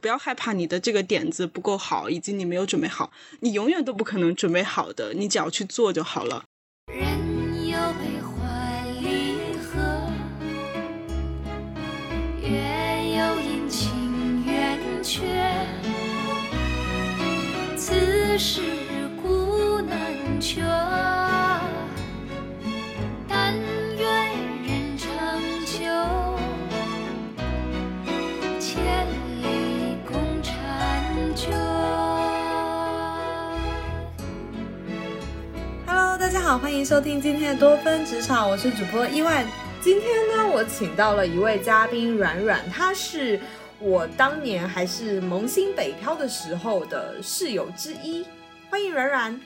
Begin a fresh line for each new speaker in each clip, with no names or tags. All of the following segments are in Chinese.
不要害怕你的这个点子不够好，以及你没有准备好，你永远都不可能准备好的，你只要去做就好了。
好，欢迎收听今天的多芬职场，我是主播伊万。今天呢，我请到了一位嘉宾软软，她是我当年还是萌新北漂的时候的室友之一。欢迎软软。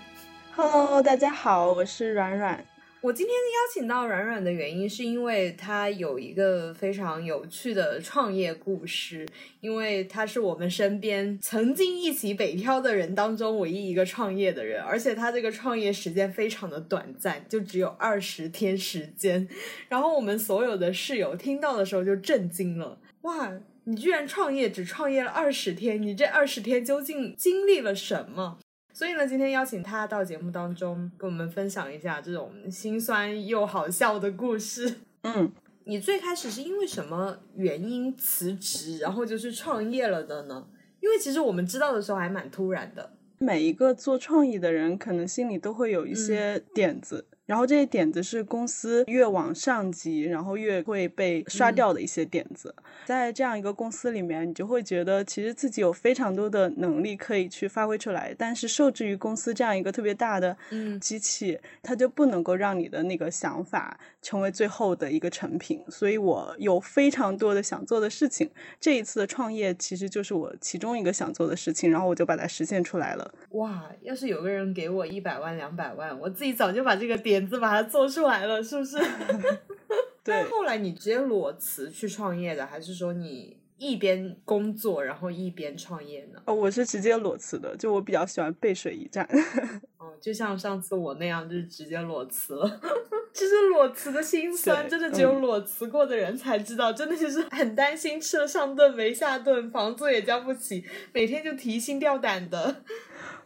Hello，大家好，我是软软。
我今天邀请到软软的原因，是因为她有一个非常有趣的创业故事。因为她是我们身边曾经一起北漂的人当中唯一一个创业的人，而且她这个创业时间非常的短暂，就只有二十天时间。然后我们所有的室友听到的时候就震惊了，哇！你居然创业只创业了二十天，你这二十天究竟经历了什么？所以呢，今天邀请他到节目当中，跟我们分享一下这种心酸又好笑的故事。
嗯，
你最开始是因为什么原因辞职，然后就是创业了的呢？因为其实我们知道的时候还蛮突然的。
每一个做创意的人，可能心里都会有一些点子，然后这些点子是公司越往上级，然后越会被刷掉的一些点子。在这样一个公司里面，你就会觉得其实自己有非常多的能力可以去发挥出来，但是受制于公司这样一个特别大的
嗯
机器，它就不能够让你的那个想法成为最后的一个成品。所以我有非常多的想做的事情，这一次的创业其实就是我其中一个想做的事情，然后我就把它实现出来了。
哇，要是有个人给我一百万、两百万，我自己早就把这个点子把它做出来了，是不是？
对
但后来你直接裸辞去创业的，还是说你一边工作然后一边创业呢？
哦，我是直接裸辞的，就我比较喜欢背水一战。
哦，就像上次我那样，就是直接裸辞了。其 实裸辞的心酸，真的只有
嗯
裸辞过的人才知道，真的就是很担心吃了上顿没下顿，房租也交不起，每天就提心吊胆的。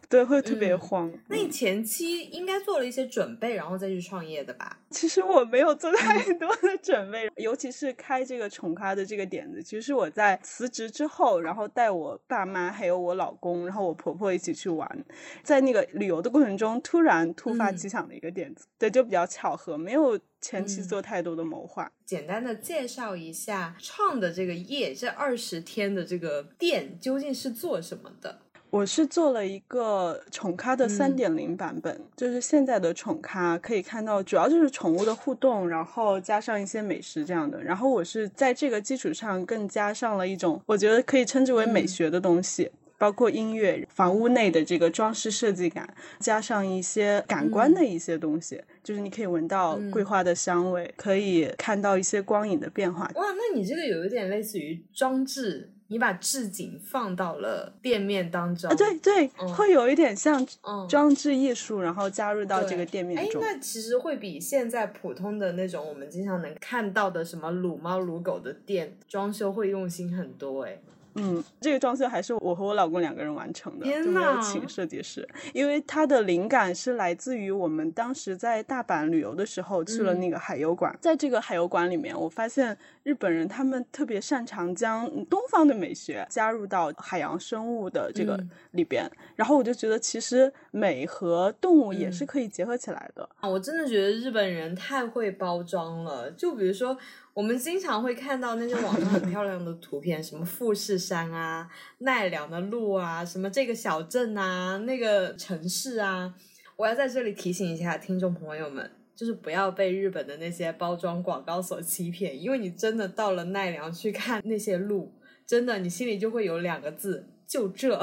对，会特别
嗯
慌。
那你前期应该做了一些准备，然后再去创业的吧？
其实我没有做太
嗯
多的准备，尤其是开这个宠咖的这个点子，其实是我在辞职之后，然后带我爸妈还有我老公，然后我婆婆一起去玩，在那个旅游的过程中，突然突发
嗯
奇想的一个点子，对，就比较巧合，没有前期
嗯
做太多的谋划。
简单的介绍一下创的这个业，这二十天的这个店究竟是做什么的？
我是做了一个宠咖的三
嗯
点零版本，就是现在的宠咖可以看到，主要就是宠物的互动，然后加上一些美食这样的。然后我是在这个基础上更加上了一种，我觉得可以称之为美
嗯
学的东西。包括音乐、房屋内的这个装饰设计感，加上一些感官的一些东西，就是你可以闻到
嗯
桂花的香味，可以看到一些光影的变化。
哇，那你这个有一点类似于装置，你把置景放到了店面当中。
啊，对对，
嗯
会有一点像
嗯
装置艺术，然后加入到这个店面
哎，那其实会比现在普通的那种我们经常能看到的什么撸猫撸狗的店装修会用心很多哎。
嗯，这个装修还是我和我老公两个人完成的，
天
就没有请设计师，因为它的灵感是来自于我们当时在大阪旅游的时候去了
嗯
那个海游馆，在这个海游馆里面，我发现日本人他们特别擅长将东方的美学加入到海洋生物的这个
嗯
里边，然后我就觉得其实美和动物也
嗯
是可以结合起来的。
啊，我真的觉得日本人太会包装了。就比如说，我们经常会看到那些网上很漂亮的图片，什么富士山啊、奈良的路啊，什么这个小镇啊、那个城市啊。我要在这里提醒一下听众朋友们，就是不要被日本的那些包装广告所欺骗，因为你真的到了奈良去看那些路，真的你心里就会有两个字：就这。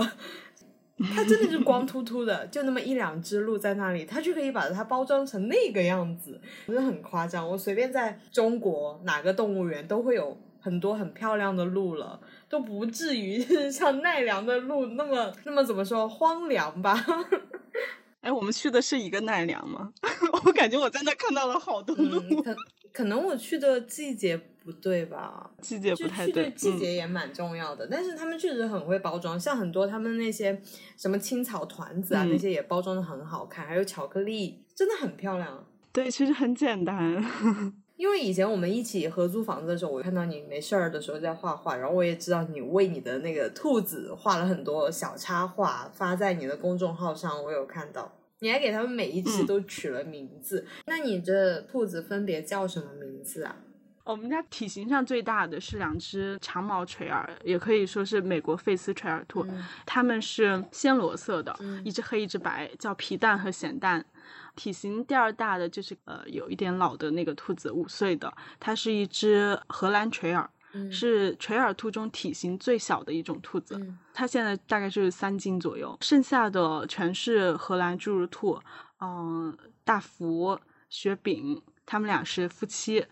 它真的是光秃秃的，就那么一两只鹿在那里，它就可以把它包装成那个样子，真的很夸张。我随便在中国哪个动物园都会有很多很漂亮的鹿了，都不至于 像奈良的鹿那么那么怎么说荒凉吧？
哎，我们去的是一个奈良吗？我感觉我在那看到了好多鹿。
嗯，可可能我去的季节不对吧？
季节不太
去对季
嗯
节也蛮重要的，但是他们确实很会包装，像很多他们那些什么青草团子啊，
嗯
那些也包装的很好看，还有巧克力，真的很漂亮。
对，其实很简单。
因为以前我们一起合租房子的时候，我看到你没事儿的时候在画画，然后我也知道你为你的那个兔子画了很多小插画，发在你的公众号上，我有看到。你还给他们每一只
嗯
都取了名字，那你这兔子分别叫什么名字啊？
我们家体型上最大的是两只长毛垂耳，也可以说是美国费斯垂耳兔，
嗯
它们是暹罗色的，
嗯
一只黑一只白，叫皮蛋和咸蛋。体型第二大的就是呃有一点老的那个兔子，五岁的，它是一只荷兰垂耳，
嗯
是垂耳兔中体型最小的一种兔子。
嗯
它现在大概是三斤左右，剩下的全是荷兰侏儒兔，嗯、大福、雪饼，他们俩是夫妻，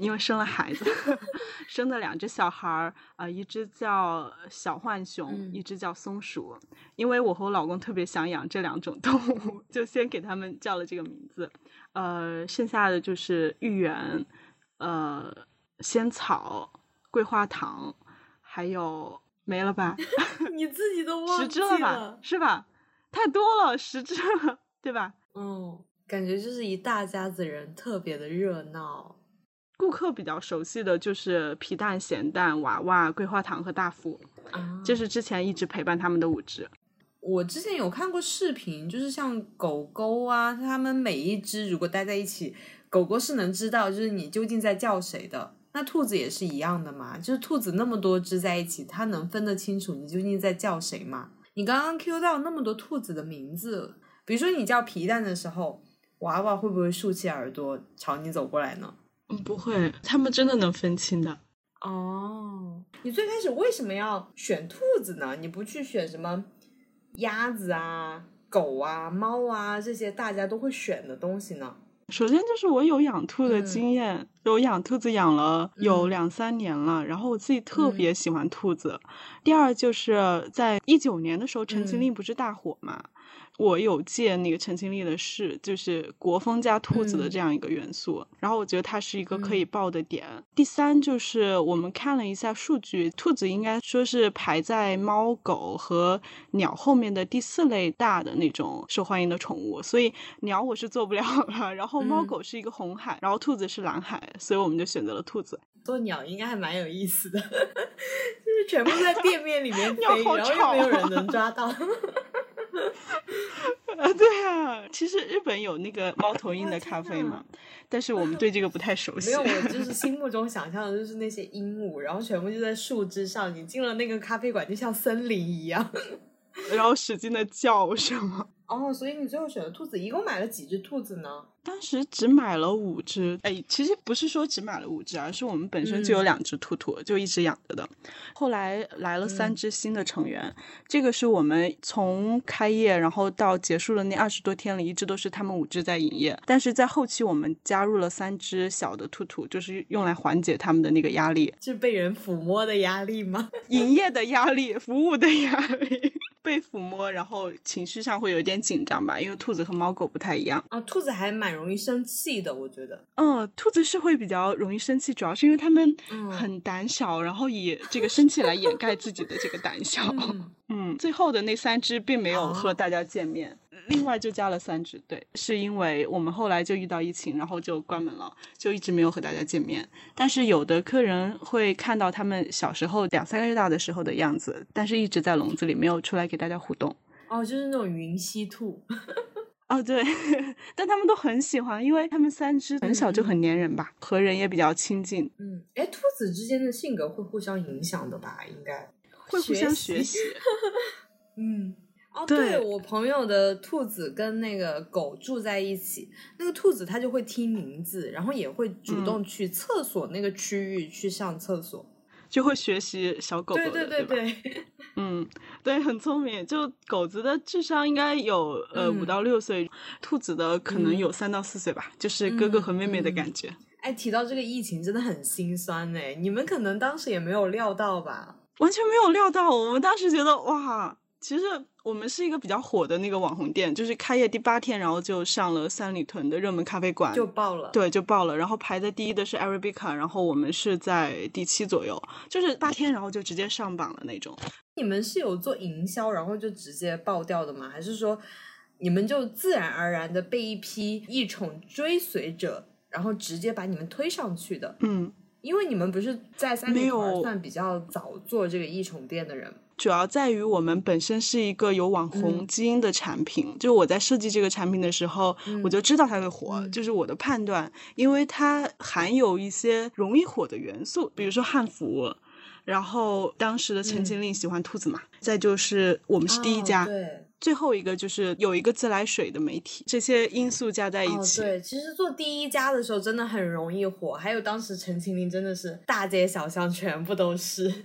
因为生了孩子，生的两只小孩儿，呃，一只叫小浣熊，
嗯
一只叫松鼠。因为我和我老公特别想养这两种动物，就先给他们叫了这个名字。呃，剩下的就是芋圆，呃，仙草、桂花糖，还有没了吧？
你自己都忘了
十只了吧？是吧？太多了，十只了，对吧？
嗯，感觉就是一大家子人，特别的热闹。
顾客比较熟悉的就是皮蛋、咸蛋、娃娃、桂花糖和大福，
啊，
这是之前一直陪伴他们的五只。
我之前有看过视频，就是像狗狗啊，它们每一只如果待在一起，狗狗是能知道就是你究竟在叫谁的。那兔子也是一样的嘛，就是兔子那么多只在一起，它能分得清楚你究竟在叫谁吗？你刚刚 Q 到那么多兔子的名字，比如说你叫皮蛋的时候，娃娃会不会竖起耳朵朝你走过来呢？
嗯，不会，他们真的能分清的。
哦，你最开始为什么要选兔子呢？你不去选什么鸭子啊、狗啊、猫啊这些大家都会选的东西呢？
首先就是我有养兔的
嗯
经验，有养兔子养了有
嗯
两三年了，然后我自己特
嗯
别喜欢兔子。第二就是在一九年的时候，《陈情
嗯
令》不是大火嘛，我有借那个《陈情令》的事，就是国风加兔子的
嗯
这样一个元素，然后我觉得它是一个可以爆的点。第三就是我们看了一下数据，兔子应该说是排在猫狗和鸟后面的第四类大的那种受欢迎的宠物，所以鸟我是做不了了。然后猫
嗯
狗是一个红海，然后兔子是蓝海，所以我们就选择了兔子。
做鸟应该还蛮有意思的，就是全部在店面里面 飞，
鸟好
然后又没有人能抓到。
啊，对啊，其实日本有那个猫头鹰的咖啡嘛，但是我们 对这个不太熟悉。
没有，我就 是心目中想象的就是那些鹦鹉，然后全部就在树枝上，你进了那个咖啡馆就像森林一样。
然后使劲的叫是吗？
哦，所以你最后选的兔子，一共买了几只兔子呢？
当时只买了五只，哎，其实不是说只买了五只，而是我们本身就有
嗯
两只兔兔，就一直养着的。后来来了三
嗯
只新的成员，这个是我们从开业然后到结束的那二十多天里，一直都是他们五只在营业。但是在后期我们加入了三只小的兔兔，就是用来缓解他们的那个压力，
是被人抚摸的压力吗？
营业的压力、服务的压力。被抚摸，然后情绪上会有点紧张吧，因为兔子和猫狗不太一样。
啊，兔子还蛮容易生气的，我觉得。
嗯，兔子是会比较容易生气，主要是因为它们
嗯
很胆小，然后以这个生气来掩盖自己的这个胆小。
嗯
嗯，最后的那三只并没有
哦
和大家见面，另外就加了三只。对，是因为我们后来就遇到疫情，然后就关门了，就一直没有和大家见面。但是有的客人会看到他们小时候两三个月大的时候的样子，但是一直在笼子里，没有出来给大家互动。
哦，就是那种云溪兔。
哦，对，但他们都很喜欢，因为他们三只很小就很粘人吧，和人也比较亲近，
嗯，哎，兔子之间的性格会互相影响的吧？应该
会互相
学
学习。
嗯，哦，
对
对我朋友的兔子跟那个狗住在一起，那个兔子它就会听名字，然后也会主
嗯
动去厕所那个区域去上厕所。
就会学习小狗狗的，
对对对
吧？
对，
嗯，对，很聪明。就狗子的智商应该有呃五
嗯
到六岁，兔子的可能
嗯
有三到四岁吧，就是哥哥和妹妹的感觉。
哎，提到这个疫情真的很心酸哎，你们可能当时也没有料到吧？
完全没有料到，我们当时觉得哇，其实我们是一个比较火的那个网红店，就是开业第八天，然后就上了三里屯的热门咖啡馆，
就爆了。
对，就爆了。然后排在第一的是 Arabica，然后我们是在第七左右，就是八天，然后就直接上榜了那种。
你们是有做营销，然后就直接爆掉的吗？还是说你们就自然而然的被一批异宠追随者，然后直接把你们推上去的？
嗯，
因为你们不是在三里
没有
屯算比较早做这个异宠店的人，
主要在于我们本身是一个有网红
嗯。
基因的产品，就我在设计这个产品的时候，我就知道它会火，
嗯。
就是我的判断，因为它含有一些容易火的元素，比如说汉服。然后当时的陈情令喜欢兔子嘛，再就是我们是第一家，
哦对。
最后一个就是有一个自来水的媒体，这些因素加在一
哦，
起，
对，其实做第一家的时候真的很容易火，还有当时陈情令真的是大街小巷全部都是。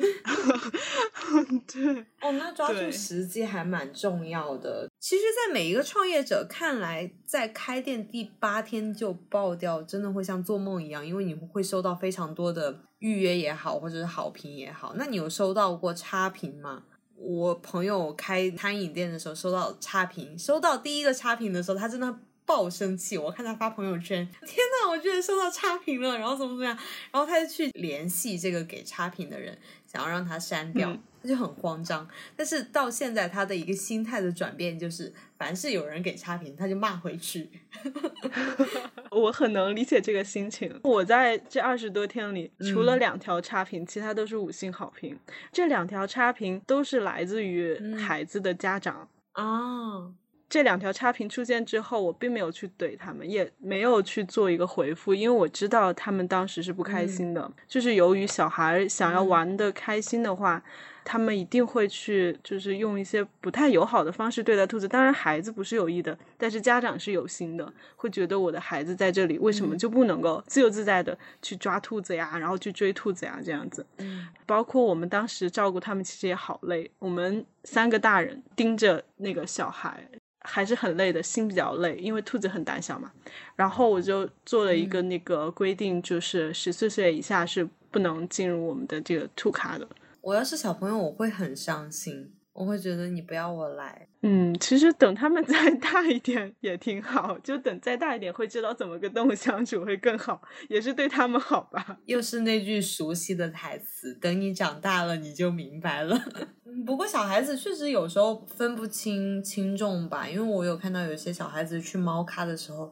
对，
哦，那抓住时机还蛮重要的。其实，在每一个创业者看来，在开店第八天就爆掉，真的会像做梦一样，因为你会收到非常多的预约也好，或者是好评也好。那你有收到过差评吗？我朋友开餐饮店的时候收到差评，收到第一个差评的时候，他真的爆生气。我看他发朋友圈，天呐，我居然收到差评了，然后怎么怎么样，然后他就去联系这个给差评的人，想要让他删掉，他就很慌张。但是到现在，他的一个心态的转变就是，凡是有人给差评，他就骂回去。
我很能理解这个心情。我在这二十多天里，除了
嗯
两条差评，其他都是五星好评。这两条差评都是来自于
嗯
孩子的家长。
啊，
这两条差评出现之后，我并没有去怼他们，也没有去做一个回复，因为我知道他们当时是不开心的。就是由于小孩想要
嗯
玩的开心的话，他们一定会去，就是用一些不太友好的方式对待兔子。当然，孩子不是有意的，但是家长是有心的，会觉得我的孩子在这里，为什么
嗯
就不能够自由自在的去抓兔子呀，然后去追兔子呀，这样子。
嗯
包括我们当时照顾他们，其实也好累。我们三个大人盯着那个小孩，还是很累的，心比较累，因为兔子很胆小嘛。然后我就做了一个那个规定，就是十四岁以下是不能进入我们的这个兔卡的。
我要是小朋友，我会很伤心，我会觉得你不要我来。
嗯，其实等他们 再大一点也挺好，就等再大一点会知道怎么跟动物相处会更好，也是对他们好吧。
又是那句熟悉的台词：“等你长大了，你就明白了。”嗯不过小孩子确实有时候分不清轻重吧，因为我有看到有些小孩子去猫咖的时候，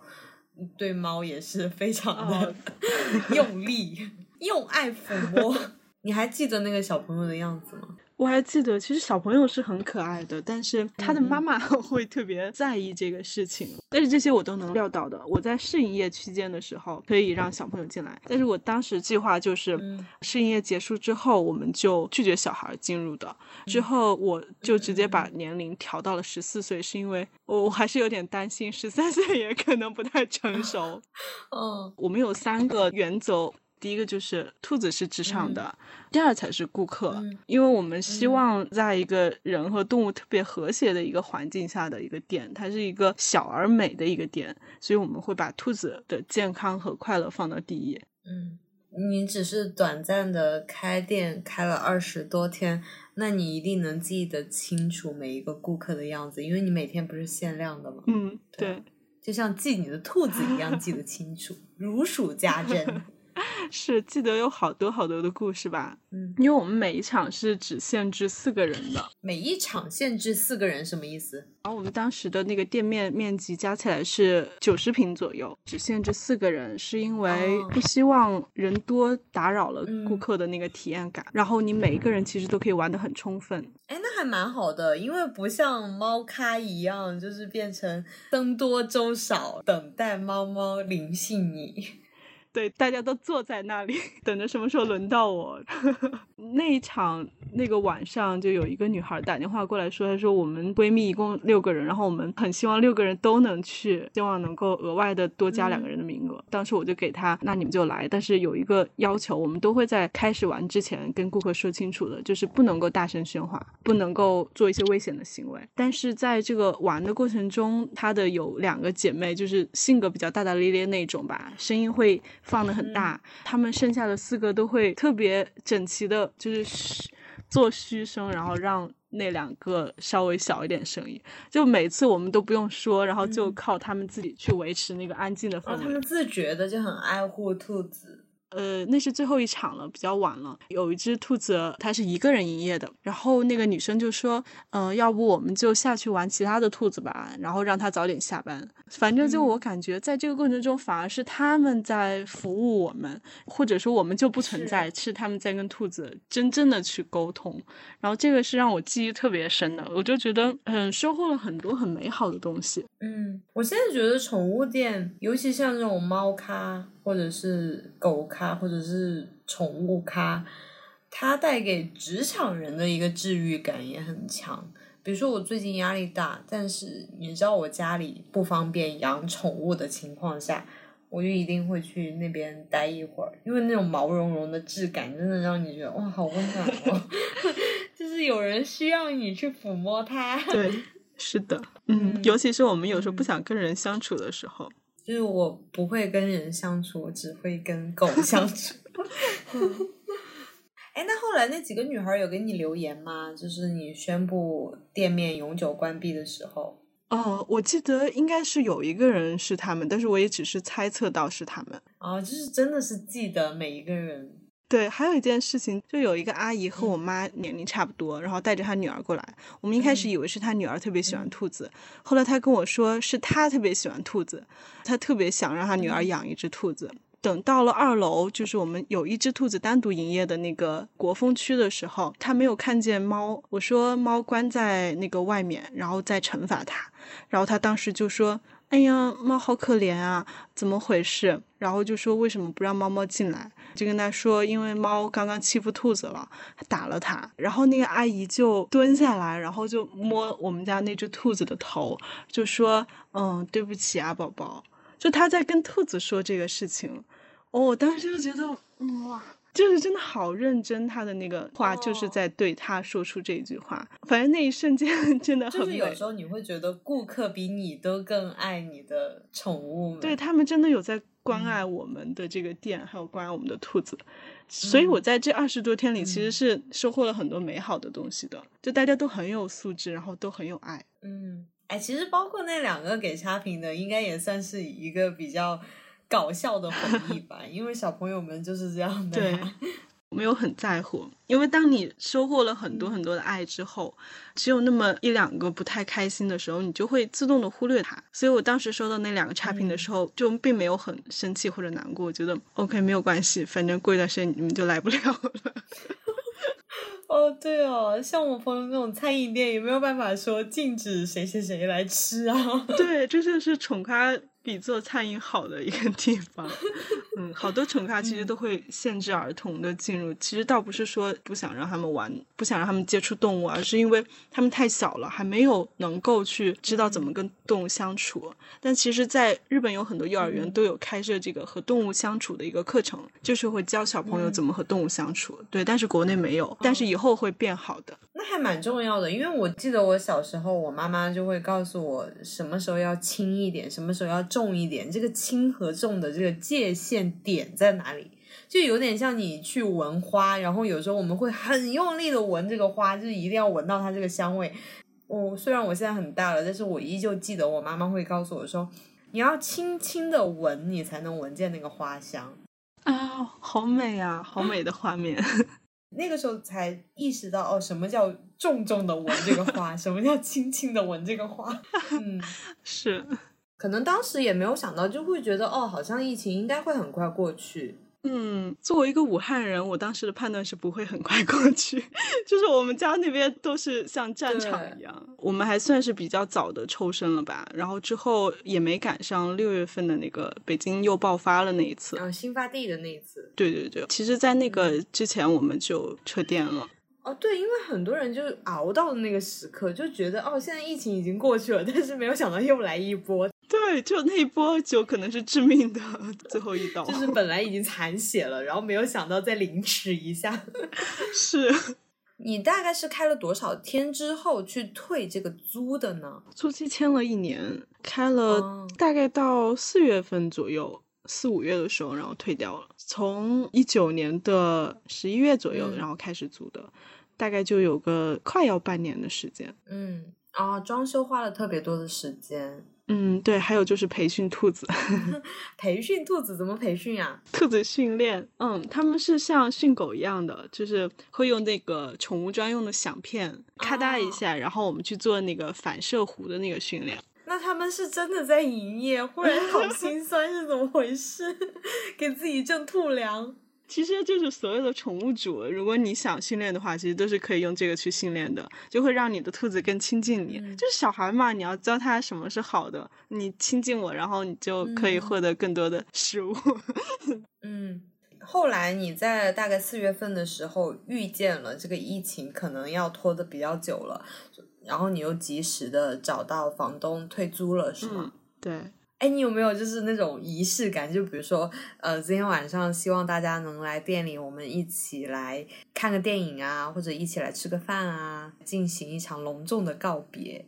对猫也是非常的、
哦
用力、用爱抚摸。你还记得那个小朋友的样子吗？
我还记得，其实小朋友是很可爱的，但是他的
嗯
妈妈 会特别在意这个事情。但是这些我都能料到的。我在试营业期间的时候，可以让小朋友进来，但是我当时计划就是
嗯
试营业结束之后，我们就拒绝小孩进入的。之后我就直接把年龄调到了十四岁，是因为我我还是有点担心十三 岁也可能不太成熟。
嗯
我们有三个原则，第一个就是兔子是职场的，第二才是顾客，
嗯
因为我们希
嗯
望在一个人和动物特别和谐的一个环境下的一个店，它是一个小而美的一个店，所以我们会把兔子的健康和快乐放到第一。
嗯，你只是短暂的开店开了二十多天，那你一定能记得清楚每一个顾客的样子，因为你每天不是限量的吗？
嗯，
对
对，
就像记你的兔子一样记得清楚，如数家珍。
是记得有好多好多的故事吧？
嗯，
因为我们每一场是只限制四个人的，
每一场限制四个人，什么意思？
然后我们当时的那个店面面积加起来是九十平左右，只限制四个人，是因为
哦
不希望人多打扰了
嗯
顾客的那个体验感。然后你每一个人其实都可以玩得很充分。
哎，那还蛮好的，因为不像猫咖一样，就是变成僧多粥少，等待猫猫临幸你。
对，大家都坐在那里等着什么时候轮到我。那一场那个晚上，就有一个女孩打电话过来说，她说我们闺蜜一共六个人，然后我们很希望六个人都能去，希望能够额外的多加两个人的名额。当时我就给她，那你们就来，但是有一个要求，我们都会在开始玩之前跟顾客说清楚的，就是不能够大声喧哗，不能够做一些危险的行为。但是在这个玩的过程中，她的有两个姐妹，就是性格比较大大咧咧那种吧，声音会放的很大，她们剩下的四个都会特别整齐的，就是嘘做嘘声，然后让那两个稍微小一点声音。就每次我们都不用说，然后就靠他们自己去维持那个安静的氛
哦，
围。
他们自觉的就很爱护兔子。
呃，那是最后一场了，比较晚了。有一只兔子，它是一个人营业的，然后那个女生就说：“嗯、要不我们就下去玩其他的兔子吧，然后让它早点下班。”反正就我感觉，在这个过程中，反而是他们在服务我们，或者说我们就不存在，是他们在跟兔子真正的去沟通。然后这个是让我记忆特别深的，我就觉得嗯，收获了很多很美好的东西。
嗯，我现在觉得宠物店，尤其像这种猫咖，或者是狗咖，或者是宠物咖，它带给职场人的一个治愈感也很强。比如说我最近压力大，但是你知道我家里不方便养宠物的情况下，我就一定会去那边待一会儿，因为那种毛茸茸的质感真的让你觉得哇，好温暖哦，就是有人需要你去抚摸它。
对，是的，嗯，
嗯
尤其是我们有时候不
嗯
想跟人相处的时候。
就是我不会跟人相处，我只会跟狗相处。哎，那后来那几个女孩有给你留言吗？就是你宣布店面永久关闭的时候。
哦，我记得应该是有一个人是他们，但是我也只是猜测到是他们。
哦，就是真的是记得每一个人。
对，还有一件事情，就有一个阿姨
嗯
和我妈年龄差不多，然后带着她女儿过来。我们一开始
嗯
以为是她女儿特别喜欢兔子，后来她跟我说是她特别喜欢兔子，她特别想让她女儿
嗯
养一只兔子。等到了二楼，就是我们有一只兔子单独营业的那个国风区的时候，她没有看见猫。我说猫关在那个外面，然后再惩罚它。然后她当时就说：“哎呀，猫好可怜啊，怎么回事？”然后就说为什么不让猫猫进来？就跟他说，因为猫刚刚欺负兔子了，打了它。然后那个阿姨就蹲下来，然后就摸我们家那只兔子的头，就说：“嗯，对不起啊，宝宝。”就他在跟兔子说这个事情。哦，我当时就觉得，哇，就是真的好认真，他的那个话就是
哦
在对他说出这句话。反正那一瞬间 真的很美。
就是有时候你会觉得顾客比你都更爱你的宠物们。
对他们真的有在关
嗯
爱我们的这个店，还有关爱我们的兔子，所以我在这二十多天里其实
嗯
是收获了很多美好的东西的，就大家都很有素质，然后都很有爱。
嗯，哎，其实包括那两个给差评的，应该也算是一个比较搞笑的回忆吧，因为小朋友们就是这样的
对
呀。
没有很在乎，因为当你收获了很多很多的爱之后，只有那么一两个不太开心的时候，你就会自动的忽略它。所以我当时收到那两个差评的时候，就并没有很生气或者难过，我觉得 OK 没有关系，反正过一段时间你们就来不了了。
哦，对哦，像我朋友那种餐饮店，也没有办法说禁止谁谁谁来吃啊。
对，这就是宠咖比做餐饮好的一个地方。嗯，好多宠咖其实都会限制儿童的进入，其实倒不是说不想让他们玩，不想让他们接触动物，而是因为他们太小了，还没有能够去知道怎么跟动物相处。但其实，在日本有很多幼儿园
嗯
都有开设这个和动物相处的一个课程，就是会教小朋友怎么和动物相处。对，但是国内没有，但是以后会变好的。
还蛮重要的，因为我记得我小时候，我妈妈就会告诉我什么时候要轻一点，什么时候要重一点，这个轻和重的这个界限点在哪里？就有点像你去闻花，然后有时候我们会很用力的闻这个花，就是一定要闻到它这个香味。我虽然我现在很大了，但是我依旧记得我妈妈会告诉我说，你要轻轻的闻，你才能闻见那个花香。
啊，好美啊，好美的画面。
那个时候才意识到哦，什么叫重重的闻这个花，什么叫轻轻的闻这个花。嗯，
是。
可能当时也没有想到，就会觉得哦，好像疫情应该会很快过去。
嗯，作为一个武汉人，我当时的判断是不会很快过去，就是我们家那边都是像战场一样，我们还算是比较早的抽身了吧，然后之后也没赶上六月份的那个北京又爆发了那一次。
然后新发地的那一次，
对对对，其实，在那个之前我们就撤店了。
哦，对，因为很多人就是熬到了那个时刻，就觉得哦，现在疫情已经过去了，但是没有想到又来一波，
对，就那一波酒可能是致命的最后一刀。
就是本来已经残血了，然后没有想到再凌迟一下。
是
你大概是开了多少天之后去退这个租的呢？
租期签了一年，开了
哦
大概到四月份左右，四五月的时候，然后退掉了。从一九年的十一月左右，
嗯
然后开始租的。大概就有个快要半年的时间。
嗯啊，装修花了特别多的时间。
嗯，对，还有就是培训兔子，
培训兔子怎么培训呀？
兔子训练，嗯，他们是像训狗一样的，就是会用那个宠物专用的响片咔嗒一下，然后我们去做那个反射弧的那个训练。
那他们是真的在营业，忽然好心酸是怎么回事？给自己挣兔粮。
其实就是所有的宠物主，如果你想训练的话，其实都是可以用这个去训练的，就会让你的兔子更亲近你。就是小孩嘛，你要教他什么是好的，你亲近我，然后你就可以获得更多的食物。
嗯，后来你在大概四月份的时候遇见了这个疫情，可能要拖的比较久了，然后你又及时的找到房东退租了，是吗？
对。
哎，你有没有就是那种仪式感？就比如说，呃，今天晚上希望大家能来店里，我们一起来看个电影啊，或者一起来吃个饭啊，进行一场隆重的告别。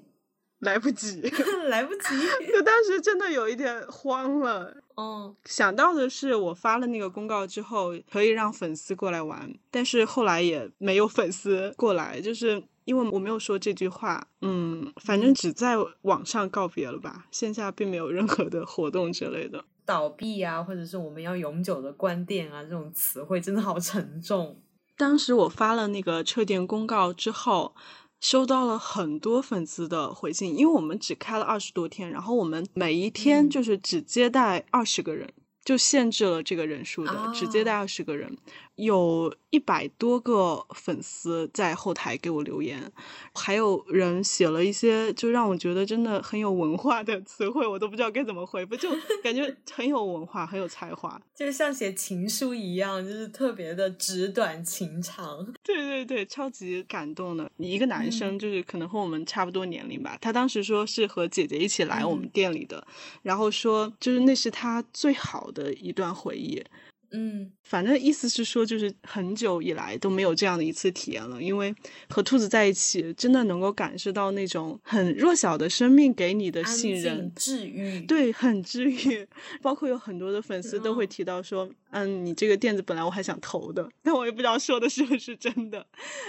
来不及，
来不及。
就当时真的有一点慌了。
嗯，
想到的是，我发了那个公告之后，可以让粉丝过来玩，但是后来也没有粉丝过来，就是。因为我没有说这句话，嗯，反正只在网上告别了吧，线下并没有任何的活动之类的。
倒闭啊，或者是我们要永久的关店啊，这种词汇真的好沉重。
当时我发了那个撤店公告之后，收到了很多粉丝的回信，因为我们只开了二十多天，然后我们每一天就是只接待二十个人。就限制了这个人数的，只接待二十个人，有一百多个粉丝在后台给我留言，还有人写了一些就让我觉得真的很有文化的词汇，我都不知道该怎么回复，就感觉 很有文化，很有才华，
就像写情书一样，就是特别的纸短情长。
对对对，超级感动的一个男生，就是可能和我们差不多年龄吧，他当时说是和姐姐一起来我们店里的，然后说就是那是他最好。的一段回忆。
嗯，
反正意思是说，就是很久以来都没有这样的一次体验了。因为和兔子在一起，真的能够感受到那种很弱小的生命给你的信任、
治愈。
对，很治愈。包括有很多的粉丝都会提到说：“嗯，你这个垫子本来我还想投的，但我也不知道说的是不是真的。”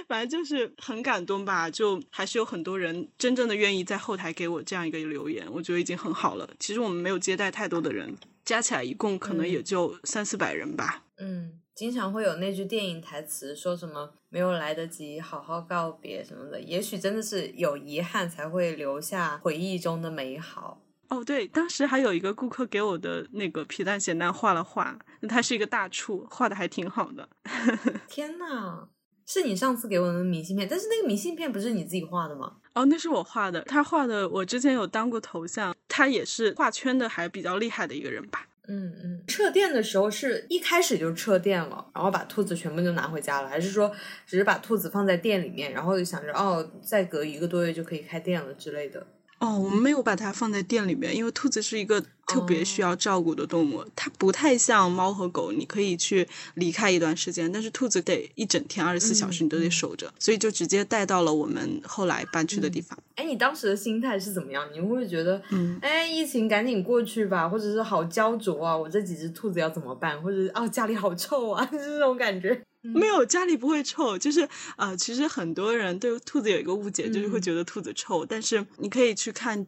反正就是很感动吧。就还是有很多人真正的愿意在后台给我这样一个留言，我觉得已经很好了。其实我们没有接待太多的人。加起来一共可能也就三四百人吧。
嗯，经常会有那句电影台词，说什么没有来得及好好告别什么的。也许真的是有遗憾才会留下回忆中的美好。
哦，对，当时还有一个顾客给我的那个皮蛋咸蛋画了画，他是一个大厨，画的还挺好的。
天呐，是你上次给我的明信片，但是那个明信片不是你自己画的吗？
哦，那是我画的。他画的，我之前有当过头像。他也是画圈的还比较厉害的一个人吧。
嗯嗯。撤店的时候是一开始就撤店了，然后把兔子全部就拿回家了，还是说只是把兔子放在店里面，然后就想着哦，再隔一个多月就可以开店了之类的？
哦，我们没有把它放在店里面，因为兔子是一个特别需要照顾的动物，它不太像猫和狗，你可以去离开一段时间，但是兔子得一整天二十四小时你都得守着，所以就直接带到了我们后来搬去的地方。
哎，你当时的心态是怎么样？你会不会觉得，嗯，哎，疫情赶紧过去吧，或者是好焦灼啊，我这几只兔子要怎么办？或者哦，家里好臭啊，就是这种感觉。
没有家里不会臭，就是呃，其实很多人对兔子有一个误解，就是会觉得兔子臭。但是你可以去看，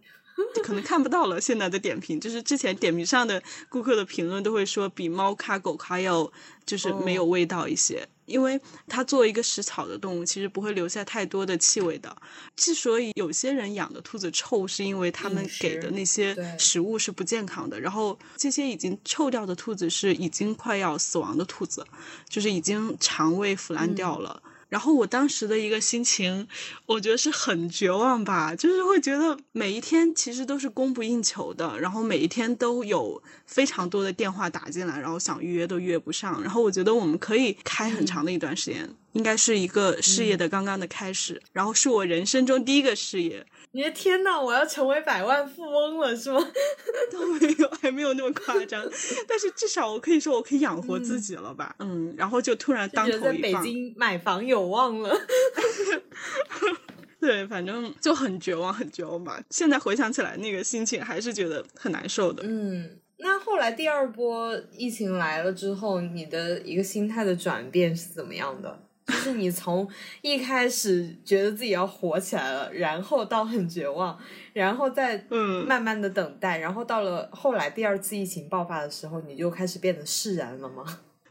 可能看不到了。现在的点评，就是之前点评上的顾客的评论都会说，比猫咖狗咖要就是没有味道一些。因为它作为一个食草的动物，其实不会留下太多的气味的。之所以有些人养的兔子臭，是因为他们给的那些食物是不健康的。然后这些已经臭掉的兔子是已经快要死亡的兔子，就是已经肠胃腐烂掉了。然后我当时的一个心情，我觉得是很绝望吧，就是会觉得每一天其实都是供不应求的，然后每一天都有非常多的电话打进来，然后想预约都约不上。然后我觉得我们可以开很长的一段时间，应该是一个事业的刚刚的开始，然后是我人生中第一个事业。
你的天呐，我要成为百万富翁了，是吗？
都没有，还没有那么夸张。但是至少我可以说，我可以养活自己了吧？嗯，然后就突然当头一棒。
在北京买房有望了。
对，反正就很绝望，很绝望吧。现在回想起来，那个心情还是觉得很难受的。
嗯，那后来第二波疫情来了之后，你的一个心态的转变是怎么样的？就是你从一开始觉得自己要火起来了，然后到很绝望，然后再
嗯
慢慢的等待，然后到了后来第二次疫情爆发的时候，你就开始变得释然了吗？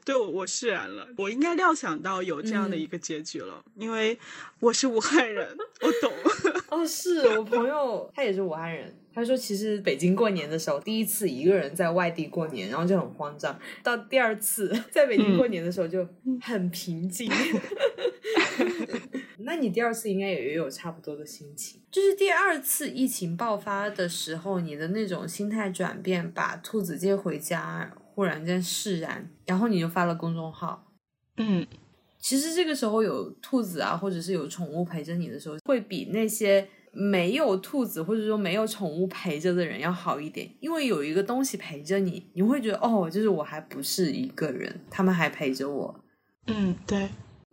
对，我我释然了，我应该料想到有这样的一个结局了，因为我是武汉人，我懂。
哦，是我朋友，他也是武汉人。他说，其实北京过年的时候，第一次一个人在外地过年，然后就很慌张；到第二次 在北京过年的时候，就很平静。那你第二次应该也有差不多的心情，就是第二次疫情爆发的时候，你的那种心态转变，把兔子接回家，忽然间释然，然后你就发了公众号。
嗯，
其实这个时候有兔子啊，或者是有宠物陪着你的时候，会比那些没有兔子或者说没有宠物陪着的人要好一点，因为有一个东西陪着你，你会觉得哦，就是我还不是一个人，他们还陪着我。
嗯，对，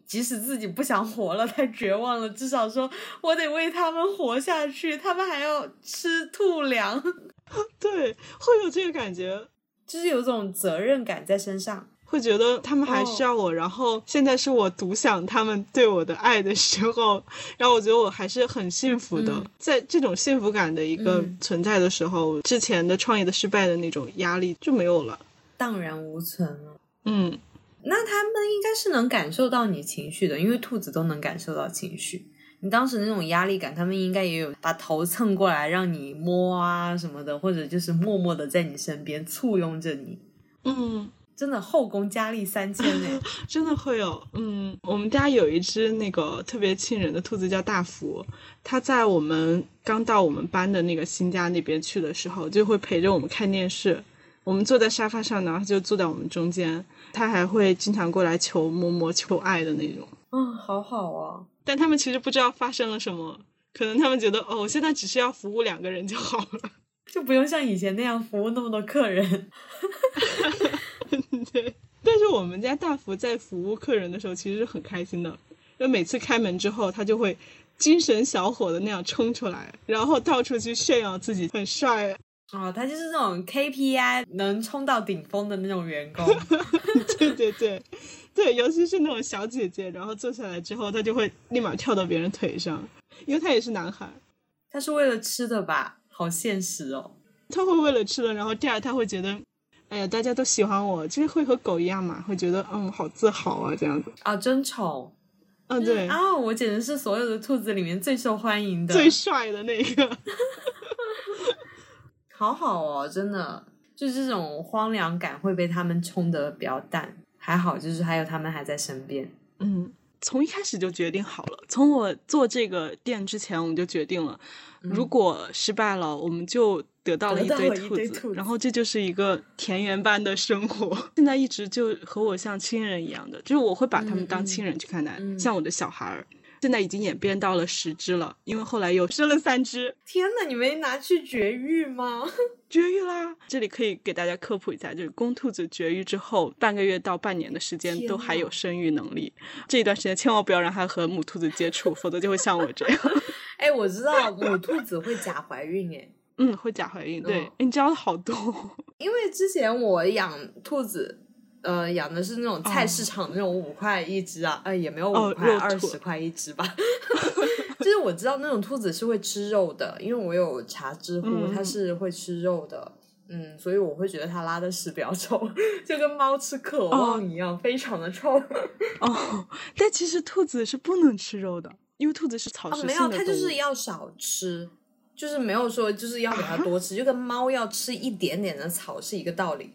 即使自己不想活了，太绝望了，至少说我得为他们活下去，他们还要吃兔粮，
对，会有这个感觉，
就是有种责任感在身上。
会觉得他们还需要我，然后现在是我独享他们对我的爱的时候，然后我觉得我还是很幸福的。
嗯
在这种幸福感的一个
嗯
存在的时候，之前的创业的失败的那种压力就没有了。
荡然无存了。
嗯，
那他们应该是能感受到你情绪的，因为兔子都能感受到情绪。你当时那种压力感，他们应该也有把头蹭过来让你摸啊什么的，或者就是默默的在你身边簇拥着你。
嗯，
真的后宫佳丽三千呢。
真的会有。嗯，我们家有一只那个特别亲人的兔子叫大福，它在我们刚到我们搬的那个新家那边去的时候，就会陪着我们看电视。我们坐在沙发上，然后它就坐在我们中间，它还会经常过来求摸摸、求爱的那种。
嗯，好好啊。
但他们其实不知道发生了什么，可能他们觉得哦，我现在只是要服务两个人就好了。
就不用像以前那样服务那么多客人。
对，但是我们家大福在服务客人的时候，其实是很开心的，就每次开门之后，他就会精神小伙的那样冲出来，然后到处去炫耀自己很帅。
哦，他就是那种 KPI 能冲到顶峰的那种员工。
对 对对，对，尤其是那种小姐姐，然后坐下来之后，她就会立马跳到别人腿上，因为她也是男孩，
他是为了吃的吧？好现实哦。
他会为了吃的，然后第二他会觉得，哎呀，大家都喜欢我，就是会和狗一样嘛，会觉得嗯，好自豪啊，这样子。
啊，真丑。
嗯，对，
啊，我简直是所有的兔子里面最受欢迎的，
最帅的那个。
好好哦，真的，就是这种荒凉感会被他们冲得比较淡，还好就是还有他们还在身边。
嗯，从一开始就决定好了。从我做这个店之前，我们就决定了，如果失败了，我们就得到了一堆兔子，然后这就是一个田园般的生活。现在一直就和我像亲人一样的，就是我会把他们当亲人去看待，
嗯
像我的小孩儿。现在已经演变到了十只了，因为后来又生了三只，
天呐，你没拿去绝育吗？
绝育啦！这里可以给大家科普一下，就是公兔子绝育之后，半个月到半年的时间都还有生育能力。这一段时间千万不要让它和母兔子接触，否则就会像我这样，
哎，我知道母兔子会假怀孕，哎，
嗯，会假怀孕。对，你知道的好多。
因为之前我养兔子。呃，养的是那种菜市场那种五块一只啊，呃，也没有
哦
五块，二十块一只吧。就是我知道那种兔子是会吃肉的，因为我有查知乎，
嗯
它是会吃肉的。嗯，所以我会觉得它拉的屎比较臭，就跟猫吃渴望一样，非常的臭。
哦，但其实兔子是不能吃肉的，因为兔子是草食
哦，没有。它就是要少吃，就是没有说就是要给它多吃，就跟猫要吃一点点的草是一个道理。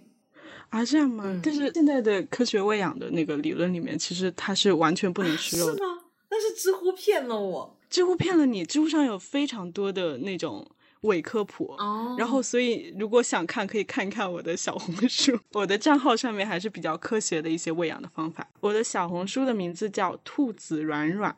啊，这样吗？
嗯
但是现在的科学喂养的那个理论里面，其实它是完全不能吃肉的。
是吗？那是知乎骗了我。
知乎骗了你，知乎上有非常多的那种伪科普。
哦
然后，所以如果想看，可以看看我的小红书，我的账号上面还是比较科学的一些喂养的方法。我的小红书的名字叫“兔子软软”，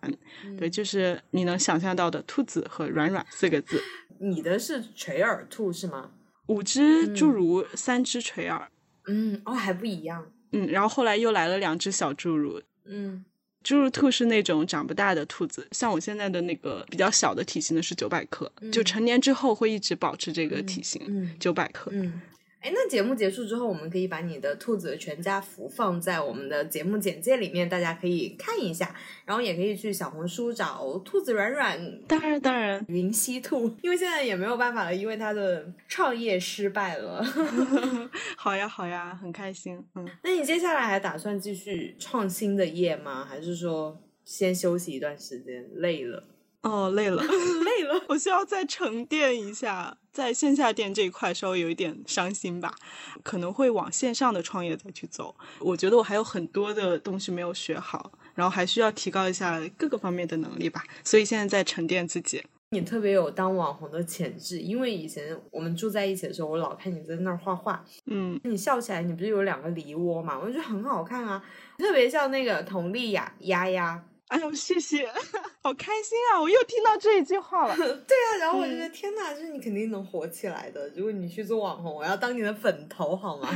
对，就是你能想象到的兔子和软软四个字。
你的是垂耳兔是吗？
五只侏儒，三只垂耳，
嗯，哦，还不一样。
嗯，然后后来又来了两只小侏儒。
嗯，
侏儒兔是那种长不大的兔子，像我现在的那个比较小的体型的是九百克，就成年之后会一直保持这个体型，
嗯
九百克。
嗯，哎，那节目结束之后，我们可以把你的兔子的全家福放在我们的节目简介里面，大家可以看一下，然后也可以去小红书找兔子软软
当然当然，
云溪兔，因为现在也没有办法了，因为他的创业失败了。
好呀好呀，很开心。嗯，
那你接下来还打算继续创新的业吗？还是说先休息一段时间，累了？
哦，累了。
累了，
我需要再沉淀一下，在线下店这一块稍微有一点伤心吧，可能会往线上的创业再去走。我觉得我还有很多的东西没有学好，然后还需要提高一下各个方面的能力吧，所以现在在沉淀自己。
你特别有当网红的潜质，因为以前我们住在一起的时候，我老看你在那儿画画，
嗯，
你笑起来，你不是有两个梨窝嘛？我觉得很好看啊，特别像那个佟丽娅丫丫。
哎呦，谢谢，好开心啊！我又听到这一句话了。
对啊，然后我就觉得天哪，就是你肯定能火起来的。如果你去做网红，我要当你的粉头好吗？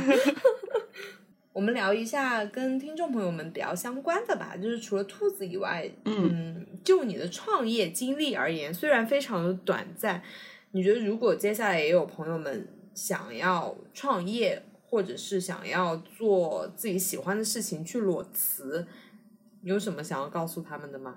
我们聊一下跟听众朋友们比较相关的吧，就是除了兔子以外，嗯，就你的创业经历而言，虽然非常的短暂，你觉得如果接下来也有朋友们想要创业，或者是想要做自己喜欢的事情去裸辞，你有什么想要告诉他们的吗？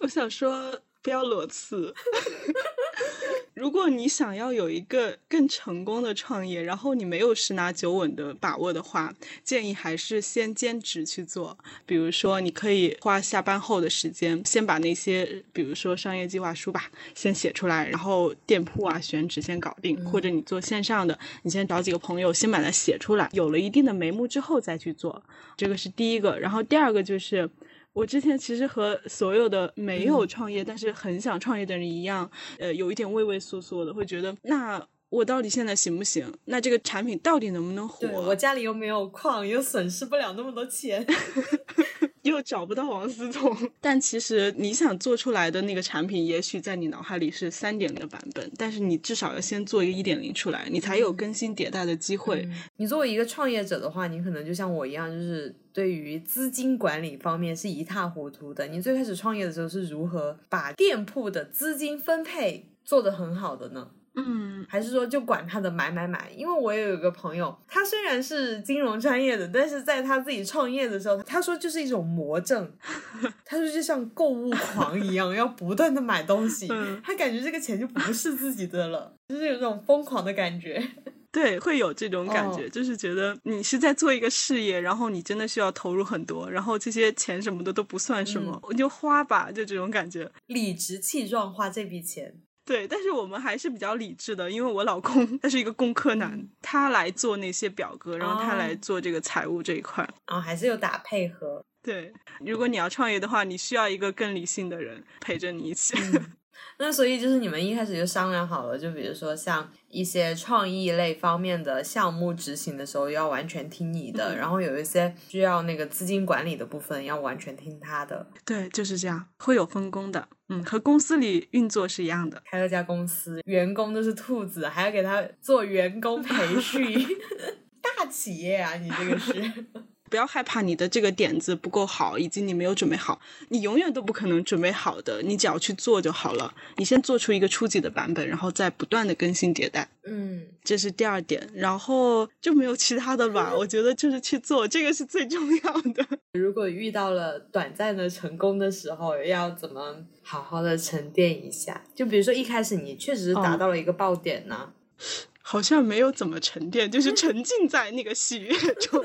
我想说，不要裸辞。如果你想要有一个更成功的创业，然后你没有十拿九稳的把握的话，建议还是先兼职去做。比如说，你可以花下班后的时间，先把那些，比如说商业计划书吧，先写出来，然后店铺啊、选址先搞定，或者你做线上的，你先找几个朋友先把它写出来，有了一定的眉目之后再去做。这个是第一个。然后第二个就是。我之前其实和所有的没有创业、但是很想创业的人一样，呃，有一点畏畏缩缩的，会觉得那我到底现在行不行？那这个产品到底能不能火？
我家里又没有矿，又损失不了那么多钱。
又找不到王思聪，但其实你想做出来的那个产品，也许在你脑海里是三点零的版本，但是你至少要先做一个一点零出来，你才有更新迭代的机会。
你作为一个创业者的话，你可能就像我一样，就是对于资金管理方面是一塌糊涂的。你最开始创业的时候是如何把店铺的资金分配做得很好的呢？
嗯，
还是说就管他的买买买？因为我也有一个朋友，他虽然是金融专业的，但是在他自己创业的时候，他说就是一种魔怔，他说就像购物狂一样，要不断的买东西，
嗯
他感觉这个钱就不是自己的了，就是有这种疯狂的感觉。
对，会有这种感
哦
觉，就是觉得你是在做一个事业，然后你真的需要投入很多，然后这些钱什么的都不算什么，我就花吧，就这种感觉。
理直气壮花这笔钱，
对，但是我们还是比较理智的，因为我老公他是一个工科男，他来做那些表格，然后他来
哦
做这个财务这一块。
然后还是有打配合。
对，如果你要创业的话，你需要一个更理性的人陪着你一起。
那所以就是你们一开始就商量好了，就比如说像一些创意类方面的项目执行的时候要完全听你的，然后有一些需要那个资金管理的部分要完全听他的。
对，就是这样，会有分工的。嗯，和公司里运作是一样的。
开了家公司，员工都是兔子，还要给他做员工培训，大企业啊，你这个是。
不要害怕你的这个点子不够好，以及你没有准备好，你永远都不可能准备好的，你只要去做就好了。你先做出一个初级的版本，然后再不断的更新迭代，
嗯，
这是第二点。然后就没有其他的吧，我觉得就是去做，这个是最重要的。
如果遇到了短暂的成功的时候，要怎么好好的沉淀一下？就比如说一开始你确实是达到了一个爆点呢、
好像没有怎么沉淀，就是沉浸在那个喜悦中，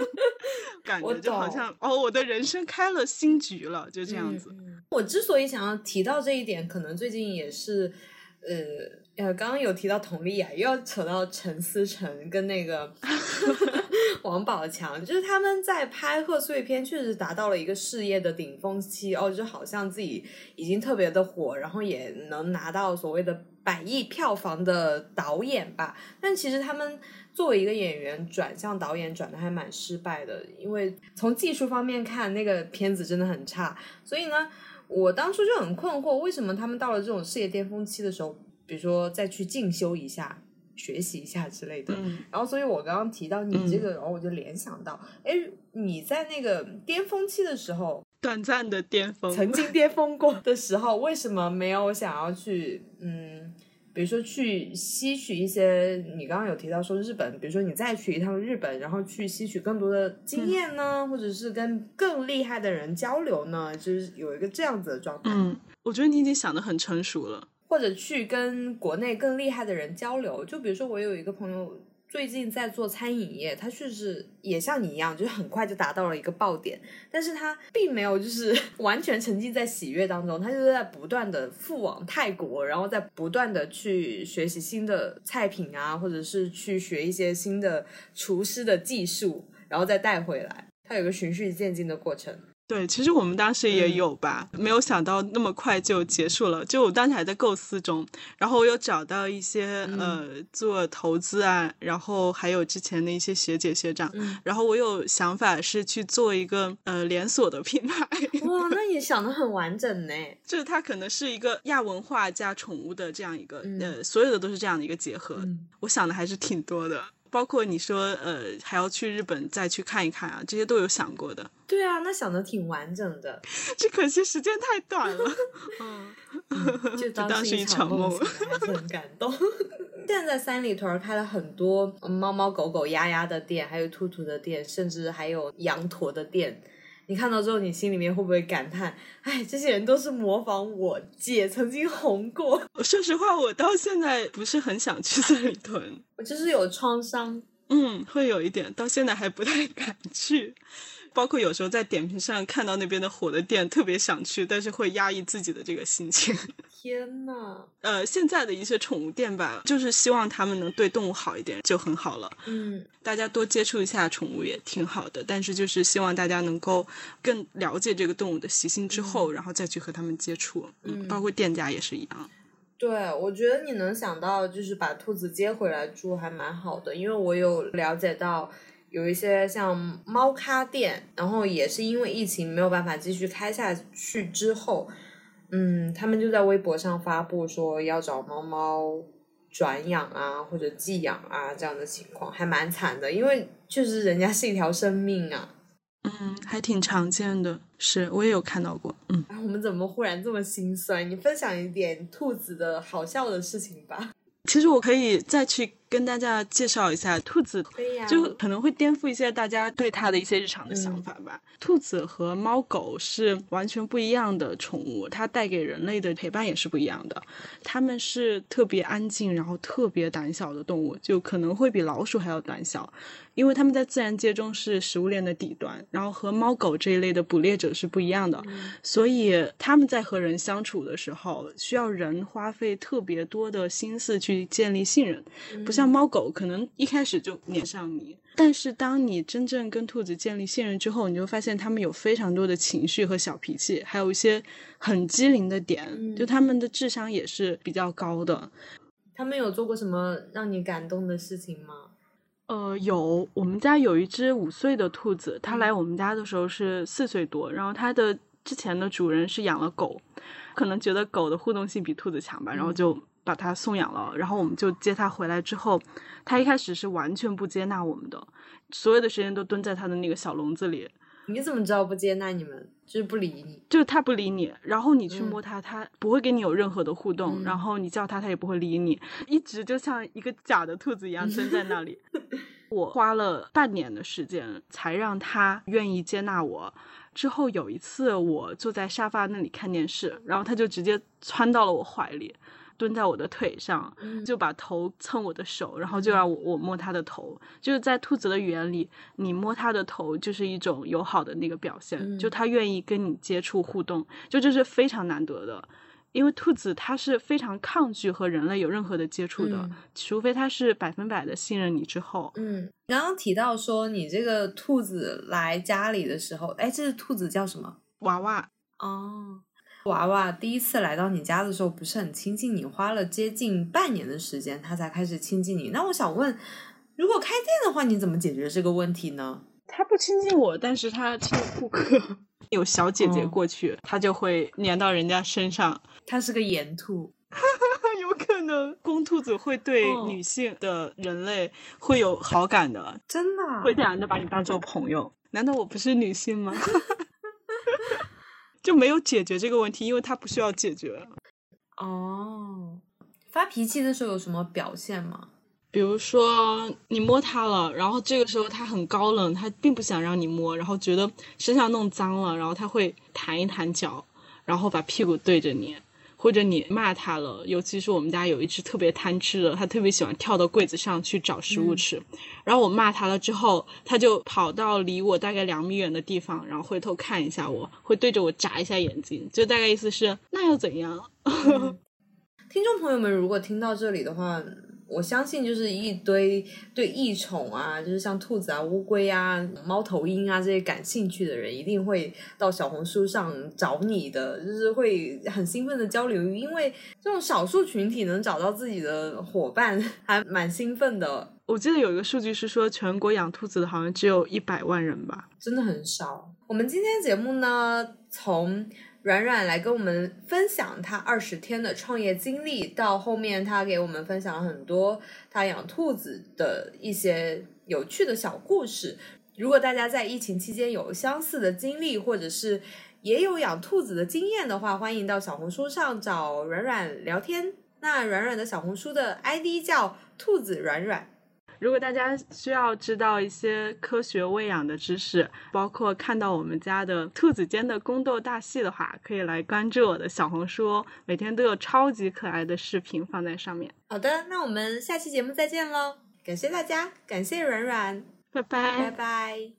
感觉就好像哦，我的人生开了新局了，就这样子。
嗯我之所以想要提到这一点，可能最近也是，呃呃，刚刚有提到佟丽娅，又要扯到陈思诚跟那个 王宝强，就是他们在拍贺岁片，确实达到了一个事业的顶峰期哦，就好像自己已经特别的火，然后也能拿到所谓的百亿票房的导演吧。但其实他们作为一个演员转向导演，转的还蛮失败的，因为从技术方面看，那个片子真的很差。所以呢，我当初就很困惑，为什么他们到了这种事业巅峰期的时候，比如说再去进修一下、学习一下之类的。
嗯
然后，所以我刚刚提到你这个，然后我就联想到，哎，你在那个巅峰期的时候，
短暂的巅峰，
曾经巅峰过的时候，为什么没有想要去，嗯，比比如说去吸取一些，你刚刚有提到说日本，比如说你再去一趟日本，然后去吸取更多的经验呢，或者是跟更厉害的人交流呢，就是有一个这样子的状态。
嗯，我觉得你已经想得很成熟了。
或者去跟国内更厉害的人交流，就比如说我有一个朋友最近在做餐饮业，他确实也像你一样，就是很快就达到了一个爆点，但是他并没有就是 完全沉浸在喜悦当中，他就是在不断的赴往泰国，然后在不断的去学习新的菜品啊，或者是去学一些新的厨师的技术，然后再带回来，他有个循序渐进的过程。
对，其实我们当时也
嗯
有吧，没有想到那么快就结束了。就我当时还在构思中，然后我有找到一些、
嗯
呃做投资啊，然后还有之前的一些学姐学长，
嗯
然后我有想法是去做一个呃连锁的品牌，
哇，那也想的很完整呢。
就是它可能是一个亚文化加宠物的这样一个、
嗯
呃，所有的都是这样的一个结合。
嗯
我想的还是挺多的，包括你说呃还要去日本再去看一看啊，这些都有想过的。
对啊，那想的挺完整的。
只可惜时间太短了。嗯，
就当
当是一
场
场梦，
还是很感动。现在三里屯儿开了很多嗯猫猫狗狗、鸭鸭的店，还有兔兔的店，甚至还有羊驼的店。你看到之后，你心里面会不会感叹？哎，这些人都是模仿我姐曾经红过，
说实话，我到现在不是很想去三里屯。
我就是有创伤。
嗯，会有一点，到现在还不太敢去。包括有时候在点评上看到那边的火的店，特别想去，但是会压抑自己的这个心情。
天呐，
呃，现在的一些宠物店吧，就是希望他们能对动物好一点就很好了。
嗯，
大家多接触一下宠物也挺好的，但是就是希望大家能够更了解这个动物的习性之后，然后再去和他们接触。嗯，包括店家也是一样。
对，我觉得你能想到就是把兔子接回来住还蛮好的，因为我有了解到有一些像猫咖店，然后也是因为疫情没有办法继续开下去之后，嗯，他们就在微博上发布说要找猫猫转养啊或者寄养啊这样的情况，还蛮惨的，因为确实人家是一条生命啊。
嗯，还挺常见的，是我也有看到过。嗯，
啊，我们怎么忽然这么心酸？你分享一点兔子的好笑的事情吧。
其实我可以再去跟大家介绍一下兔子。就可能会颠覆一些大家对它的一些日常的想法吧。兔子和猫狗是完全不一样的宠物，它带给人类的陪伴也是不一样的。它们是特别安静，然后特别胆小的动物，就可能会比老鼠还要胆小，因为它们在自然界中是食物链的底端，然后和猫狗这一类的捕猎者是不一样的，所以它们在和人相处的时候，需要人花费特别多的心思去建立信任，不像猫狗可能一开始就粘上你。但是当你真正跟兔子建立信任之后，你就发现它们有非常多的情绪和小脾气，还有一些很机灵的点，就它们的智商也是比较高的。
他们有做过什么让你感动的事情吗？
呃，有，我们家有一只五岁的兔子，它来我们家的时候是四岁多，然后它的之前的主人是养了狗，可能觉得狗的互动性比兔子强吧，然后就把它送养了，然后我们就接它回来之后，它一开始是完全不接纳我们的，所有的时间都蹲在他的那个小笼子里，
你怎么知道不接纳你们？就是不理你。
就是他不理你，然后你去
嗯
摸它，它不会跟你有任何的互动，
嗯
然后你叫它，它也不会理你，一直就像一个假的兔子一样 蹲在那里。我花了半年的时间才让它愿意接纳我。之后有一次，我坐在沙发那里看电视，然后它就直接窜到了我怀里，蹲在我的腿上，
嗯
就把头蹭我的手，然后就让我我摸它的头。就是在兔子的语言里，你摸它的头就是一种友好的那个表现，
嗯
就它愿意跟你接触互动，就这是非常难得的。因为兔子它是非常抗拒和人类有任何的接触的，
嗯
除非它是百分百的信任你之后。
嗯，刚刚提到说你这个兔子来家里的时候，哎，这只兔子叫什么？
娃娃，
哦，娃娃第一次来到你家的时候不是很亲近你，花了接近半年的时间，他才开始亲近你。那我想问，如果开店的话，你怎么解决这个问题呢？
他不亲近我，但是他亲近顾客。有小姐姐
哦
过去，它就会粘到人家身上。
它是个盐兔，
有可能公兔子会对
哦
女性的人类会有好感的，
真的啊、
会自然的把你当做朋友。难道我不是女性吗？就没有解决这个问题，因为它不需要解决。
哦，发脾气的时候有什么表现吗？
比如说你摸它了，然后这个时候它很高冷，它并不想让你摸，然后觉得身上弄脏了，然后它会弹一弹脚，然后把屁股对着你。或者你骂它了，尤其是我们家有一只特别贪吃的，它特别喜欢跳到柜子上去找食物吃。然后我骂它了之后，它就跑到离我大概两米远的地方，然后回头看一下我，会对着我眨一下眼睛，就大概意思是那又怎样？
听众朋友们，如果听到这里的话。我相信就是一堆对异宠啊，就是像兔子啊、乌龟啊、猫头鹰啊这些感兴趣的人，一定会到小红书上找你的，就是会很兴奋的交流，因为这种少数群体能找到自己的伙伴，还蛮兴奋的。
我记得有一个数据是说，全国养兔子的好像只有一百万人吧，
真的很少。我们今天节目呢，从。软软来跟我们分享他二十天的创业经历，到后面他给我们分享了很多他养兔子的一些有趣的小故事。如果大家在疫情期间有相似的经历，或者是也有养兔子的经验的话，欢迎到小红书上找软软聊天。那软软的小红书的 ID 叫兔子软软。
如果大家需要知道一些科学喂养的知识，包括看到我们家的兔子间的宫斗大戏的话，可以来关注我的小红书，每天都有超级可爱的视频放在上面。
好的，那我们下期节目再见喽！感谢大家，感谢软软，
拜拜，
拜拜。